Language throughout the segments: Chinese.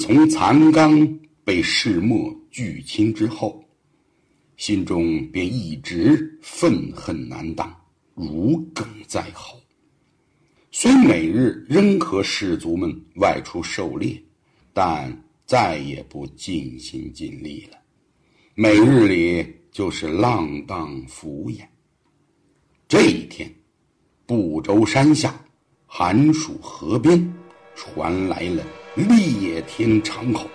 从残纲被世墨拒亲之后，心中便一直愤恨难当，如鲠在喉。虽每日仍和士卒们外出狩猎，但再也不尽心尽力了。每日里就是浪荡敷衍。这一天，不周山下寒暑河边传来了裂天长吼，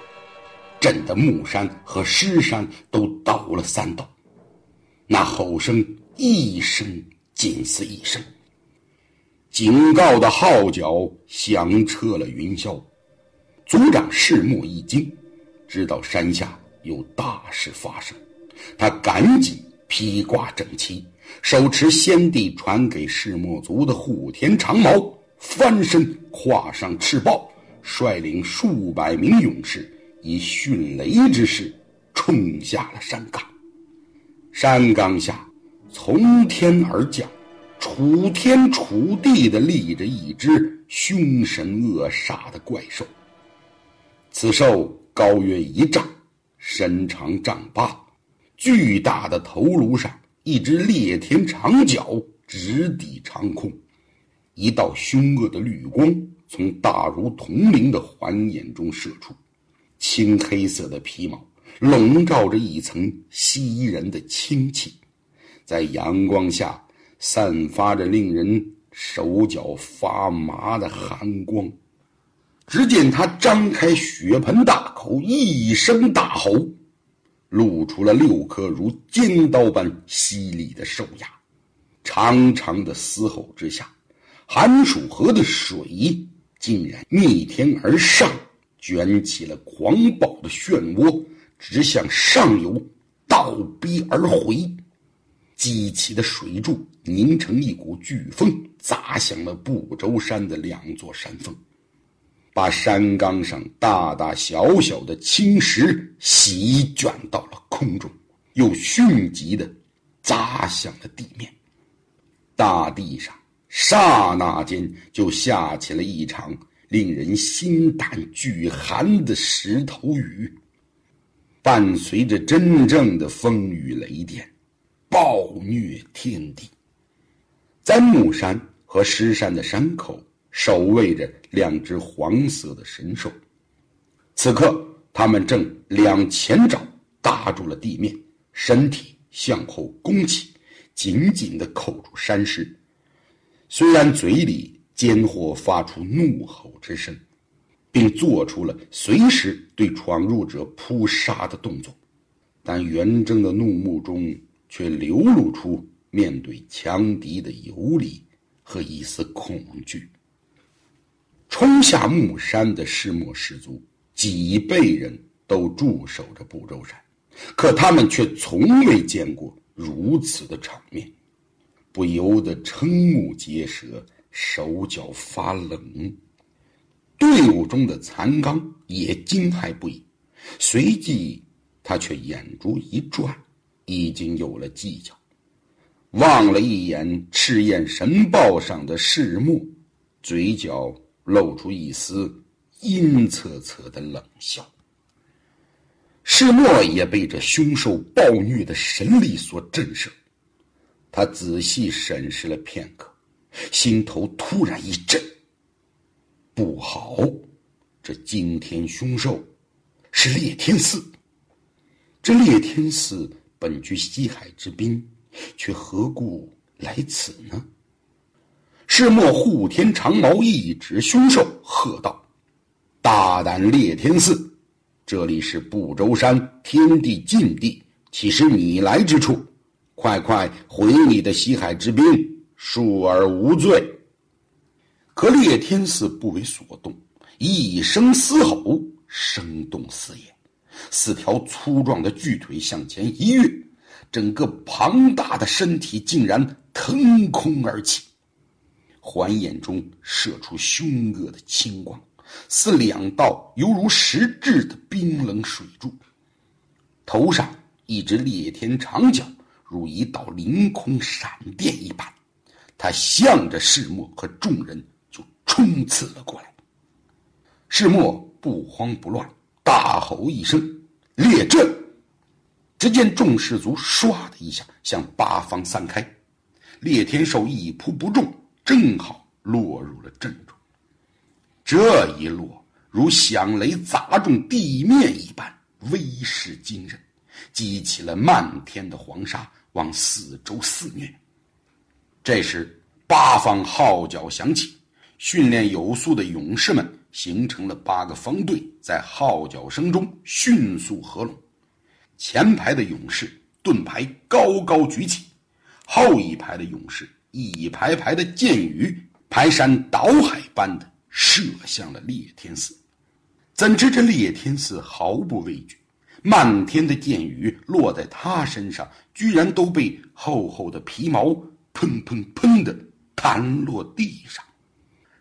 震得木山和石山都倒了三倒。那吼声一声紧似一声。警告的号角响彻了云霄，族长世墨一惊，知道山下有大事发生，他赶紧披挂整齐，手持先帝传给世墨族的护天长矛，翻身跨上赤豹，率领数百名勇士，以迅雷之势冲下了山岗。山岗下，从天而降。楚天楚地的立着一只凶神恶煞的怪兽。此兽高约一丈，身长丈八，巨大的头颅上一只裂天长角直抵长空，一道凶恶的绿光从大如铜铃的环眼中射出，青黑色的皮毛笼罩着一层吸人的清气，在阳光下。散发着令人手脚发麻的寒光。只见他张开血盆大口，一声大吼，露出了六颗如尖刀般犀利的兽牙。长长的嘶吼之下，寒暑河的水竟然逆天而上，卷起了狂暴的漩涡，直向上游倒逼而回。激起的水柱凝成一股飓风，砸向了不周山的两座山峰，把山岗上大大小小的青石席卷到了空中，又迅疾的砸向了地面。大地上刹那间就下起了一场令人心胆俱寒的石头雨，伴随着真正的风雨雷电。暴虐天地，在木山和石山的山口守卫着两只黄色的神兽。此刻，他们正两前爪搭住了地面，身体向后弓起，紧紧地扣住山石。虽然嘴里间或发出怒吼之声，并做出了随时对闯入者扑杀的动作，但元征的怒目中。却流露出面对强敌的游离和一丝恐惧。冲下木山的石墨士族几辈人都驻守着不周山，可他们却从未见过如此的场面，不由得瞠目结舌，手脚发冷。队伍中的残刚也惊骇不已，随即他却眼珠一转。已经有了计较，望了一眼赤焰神豹上的世木，嘴角露出一丝阴恻恻的冷笑。世墨也被这凶兽暴虐的神力所震慑，他仔细审视了片刻，心头突然一震。不好，这惊天凶兽是烈天寺。这烈天寺。本居西海之滨，却何故来此呢？世墨护天长矛一指凶兽，喝道：“大胆裂天寺，这里是不周山天地禁地，岂是你来之处？快快回你的西海之滨，恕而无罪。”可裂天寺不为所动，一声嘶吼，声动四野。四条粗壮的巨腿向前一跃，整个庞大的身体竟然腾空而起，环眼中射出凶恶的青光，似两道犹如实质的冰冷水柱。头上一只裂天长角如一道凌空闪电一般，他向着世墨和众人就冲刺了过来。世墨。不慌不乱，大吼一声：“列阵！”只见众士卒唰的一下向八方散开，列天寿一扑不中，正好落入了阵中。这一落，如响雷砸中地面一般，威势惊人，激起了漫天的黄沙往四周肆虐。这时，八方号角响起，训练有素的勇士们形成了八个方队，在号角声中迅速合拢。前排的勇士盾牌高高举起，后一排的勇士一排排的箭雨排山倒海般的射向了烈天寺。怎知这烈天寺毫不畏惧，漫天的箭雨落在他身上，居然都被厚厚的皮毛砰砰砰的弹落地上。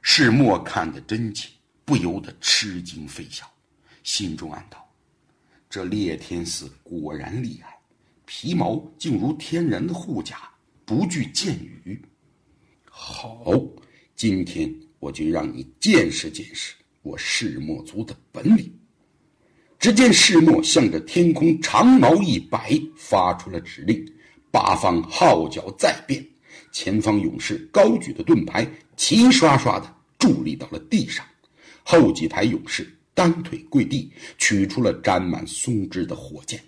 世墨看得真切，不由得吃惊非笑，心中暗道。这烈天寺果然厉害，皮毛竟如天然的护甲，不惧箭雨。好，今天我就让你见识见识我世墨族的本领。只见世墨向着天空长矛一摆，发出了指令。八方号角再变，前方勇士高举的盾牌齐刷刷的伫立到了地上，后几排勇士。单腿跪地，取出了沾满松脂的火箭，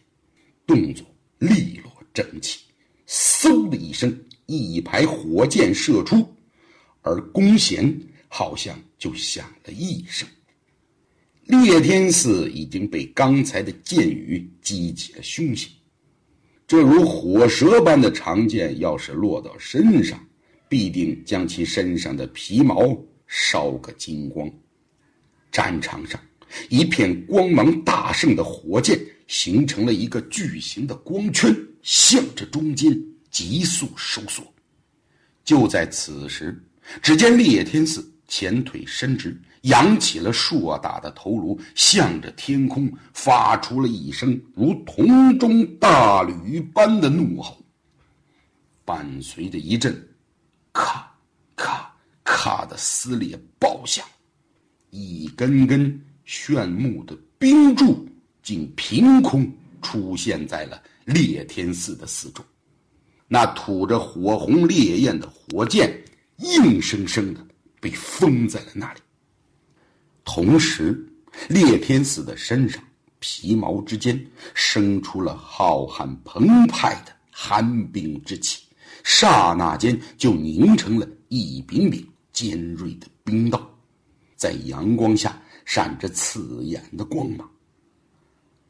动作利落整齐。嗖的一声，一排火箭射出，而弓弦好像就响了一声。烈天寺已经被刚才的箭雨激起了凶性，这如火蛇般的长剑，要是落到身上，必定将其身上的皮毛烧个精光。战场上。一片光芒大盛的火箭形成了一个巨型的光圈，向着中间急速收缩。就在此时，只见烈天寺前腿伸直，扬起了硕大的头颅，向着天空发出了一声如铜钟大吕般的怒吼，伴随着一阵咔咔咔的撕裂爆响，一根根。炫目的冰柱竟凭空出现在了烈天寺的四周，那吐着火红烈焰的火箭硬生生的被封在了那里。同时，裂天寺的身上皮毛之间生出了浩瀚澎湃的寒冰之气，刹那间就凝成了一柄柄尖锐的冰刀，在阳光下。闪着刺眼的光芒。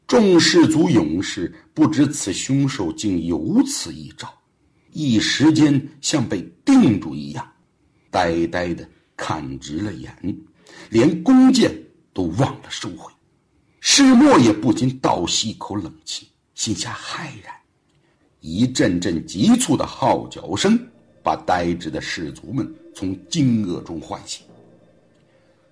众士族勇士不知此凶兽竟有此一招，一时间像被定住一样，呆呆的看直了眼，连弓箭都忘了收回。世墨也不禁倒吸一口冷气，心下骇然。一阵阵急促的号角声把呆滞的士卒们从惊愕中唤醒。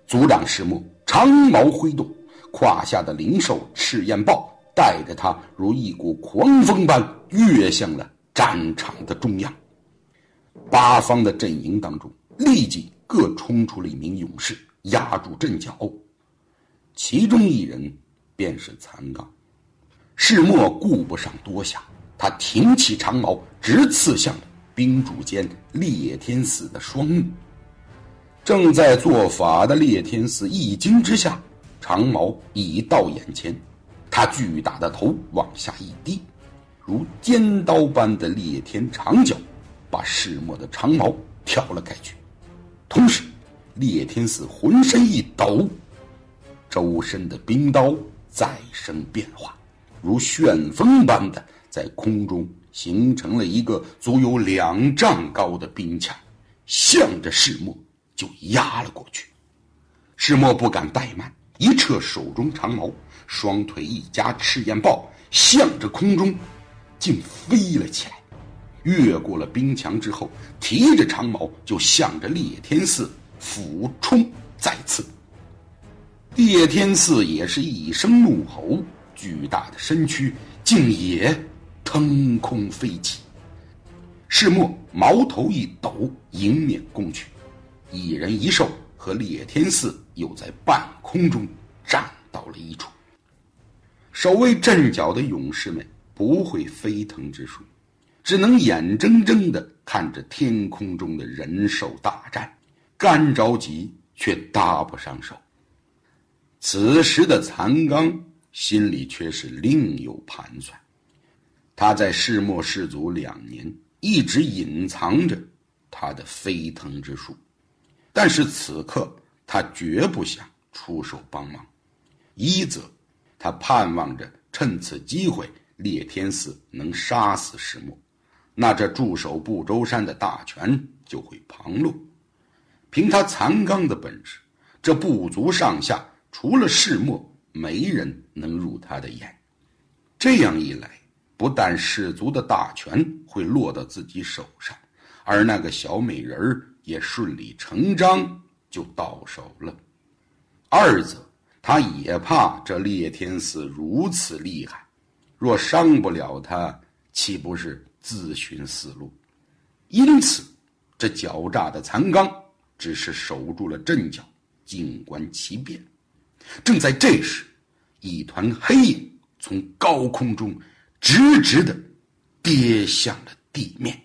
族长世墨。长矛挥动，胯下的灵兽赤焰豹带着他如一股狂风般跃向了战场的中央。八方的阵营当中，立即各冲出了一名勇士，压住阵脚。其中一人便是残刚。世墨顾不上多想，他挺起长矛，直刺向冰柱间裂天寺的双目。正在做法的裂天寺一惊之下，长矛已到眼前，他巨大的头往下一低，如尖刀般的裂天长角，把世墨的长矛挑了开去。同时，烈天寺浑身一抖，周身的冰刀再生变化，如旋风般的在空中形成了一个足有两丈高的冰墙，向着世墨。就压了过去，世墨不敢怠慢，一撤手中长矛，双腿一夹，赤焰豹向着空中，竟飞了起来，越过了冰墙之后，提着长矛就向着烈天寺俯冲再刺。叶天寺也是一声怒吼，巨大的身躯竟也腾空飞起，世墨矛头一抖，迎面攻去。一人一兽和烈天寺又在半空中战到了一处。守卫阵脚的勇士们不会飞腾之术，只能眼睁睁地看着天空中的人兽大战，干着急却搭不上手。此时的残刚心里却是另有盘算，他在世末世族两年，一直隐藏着他的飞腾之术，但是此刻他绝不想出手帮忙，一则他盼望着趁此机会，烈天寺能杀死石墨，那这驻守不周山的大权就会旁落。凭他残刚的本事，这部族上下。除了世末，没人能入他的眼。这样一来，不但氏族的大权会落到自己手上，而那个小美人儿也顺理成章就到手了。二则，他也怕这烈天寺如此厉害，若伤不了他，岂不是自寻死路？因此，这狡诈的残刚只是守住了阵脚，静观其变。正在这时，一团黑影从高空中直直的跌向了地面。